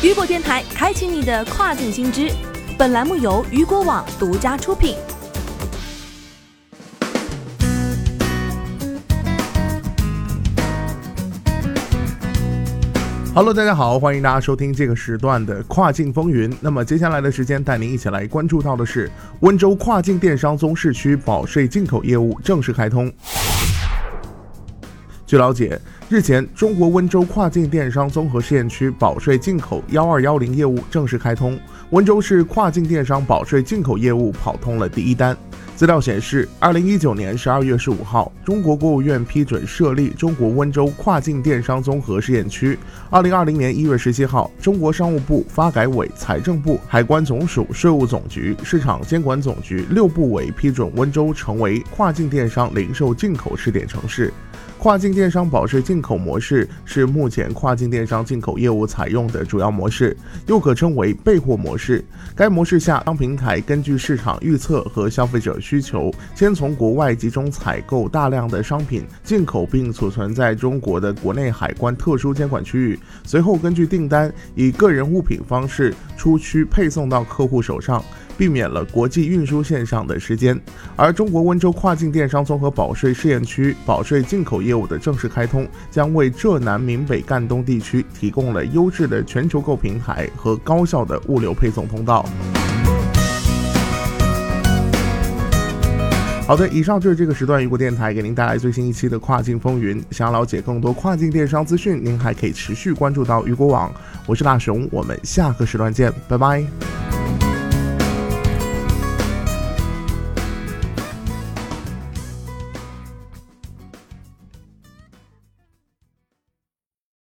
雨果电台开启你的跨境新知。本栏目由雨果网独家出品。Hello，大家好，欢迎大家收听这个时段的跨境风云。那么接下来的时间，带您一起来关注到的是温州跨境电商综市区保税进口业务正式开通。据了解，日前，中国温州跨境电商综合试验区保税进口幺二幺零业务正式开通，温州市跨境电商保税进口业务跑通了第一单。资料显示，二零一九年十二月十五号，中国国务院批准设立中国温州跨境电商综合试验区；二零二零年一月十七号，中国商务部、发改委、财政部、海关总署、税务总局、市场监管总局六部委批准温州成为跨境电商零售进口试点城市。跨境电商保税进口模式是目前跨境电商进口业务采用的主要模式，又可称为备货模式。该模式下，当平台根据市场预测和消费者需求，先从国外集中采购大量的商品进口，并储存在中国的国内海关特殊监管区域，随后根据订单以个人物品方式出区配送到客户手上。避免了国际运输线上的时间，而中国温州跨境电商综合保税试验区保税进口业务的正式开通，将为浙南闽北赣东地区提供了优质的全球购平台和高效的物流配送通道。好的，以上就是这个时段雨果电台给您带来最新一期的跨境风云。想要了解更多跨境电商资讯，您还可以持续关注到雨果网。我是大熊，我们下个时段见，拜拜。